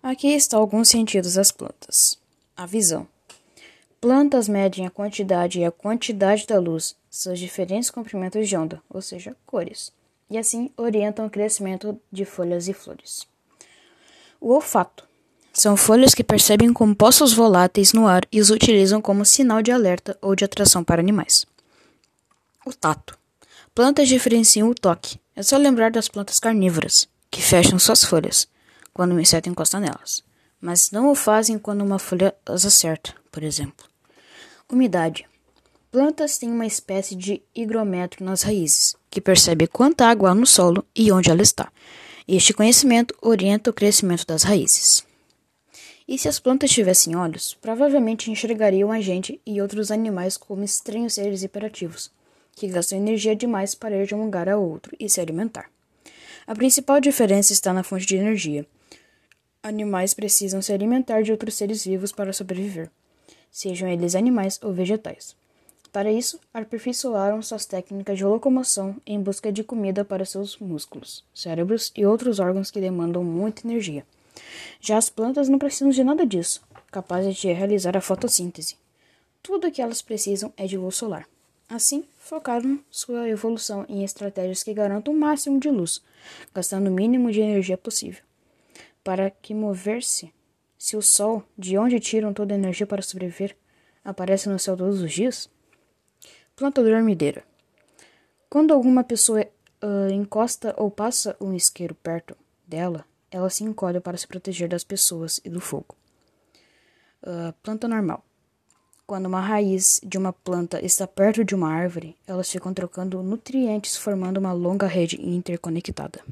Aqui estão alguns sentidos das plantas. A visão. Plantas medem a quantidade e a quantidade da luz, seus diferentes comprimentos de onda, ou seja, cores, e assim orientam o crescimento de folhas e flores. O olfato. São folhas que percebem compostos voláteis no ar e os utilizam como sinal de alerta ou de atração para animais. O tato. Plantas diferenciam o toque. É só lembrar das plantas carnívoras, que fecham suas folhas quando um inseto encosta nelas, mas não o fazem quando uma folha as acerta, por exemplo. Umidade. Plantas têm uma espécie de higrômetro nas raízes, que percebe quanta água há no solo e onde ela está. Este conhecimento orienta o crescimento das raízes. E se as plantas tivessem olhos, provavelmente enxergariam a gente e outros animais como estranhos seres hiperativos, que gastam energia demais para ir de um lugar a outro e se alimentar. A principal diferença está na fonte de energia. Animais precisam se alimentar de outros seres vivos para sobreviver, sejam eles animais ou vegetais. Para isso, aperfeiçoaram suas técnicas de locomoção em busca de comida para seus músculos, cérebros e outros órgãos que demandam muita energia. Já as plantas não precisam de nada disso, capazes de realizar a fotossíntese. Tudo o que elas precisam é de luz solar. Assim, focaram sua evolução em estratégias que garantam o máximo de luz, gastando o mínimo de energia possível para que mover-se. Se o sol, de onde tiram toda a energia para sobreviver, aparece no céu todos os dias? Planta dormideira. Quando alguma pessoa uh, encosta ou passa um isqueiro perto dela, ela se encolhe para se proteger das pessoas e do fogo. Uh, planta normal. Quando uma raiz de uma planta está perto de uma árvore, elas ficam trocando nutrientes, formando uma longa rede interconectada.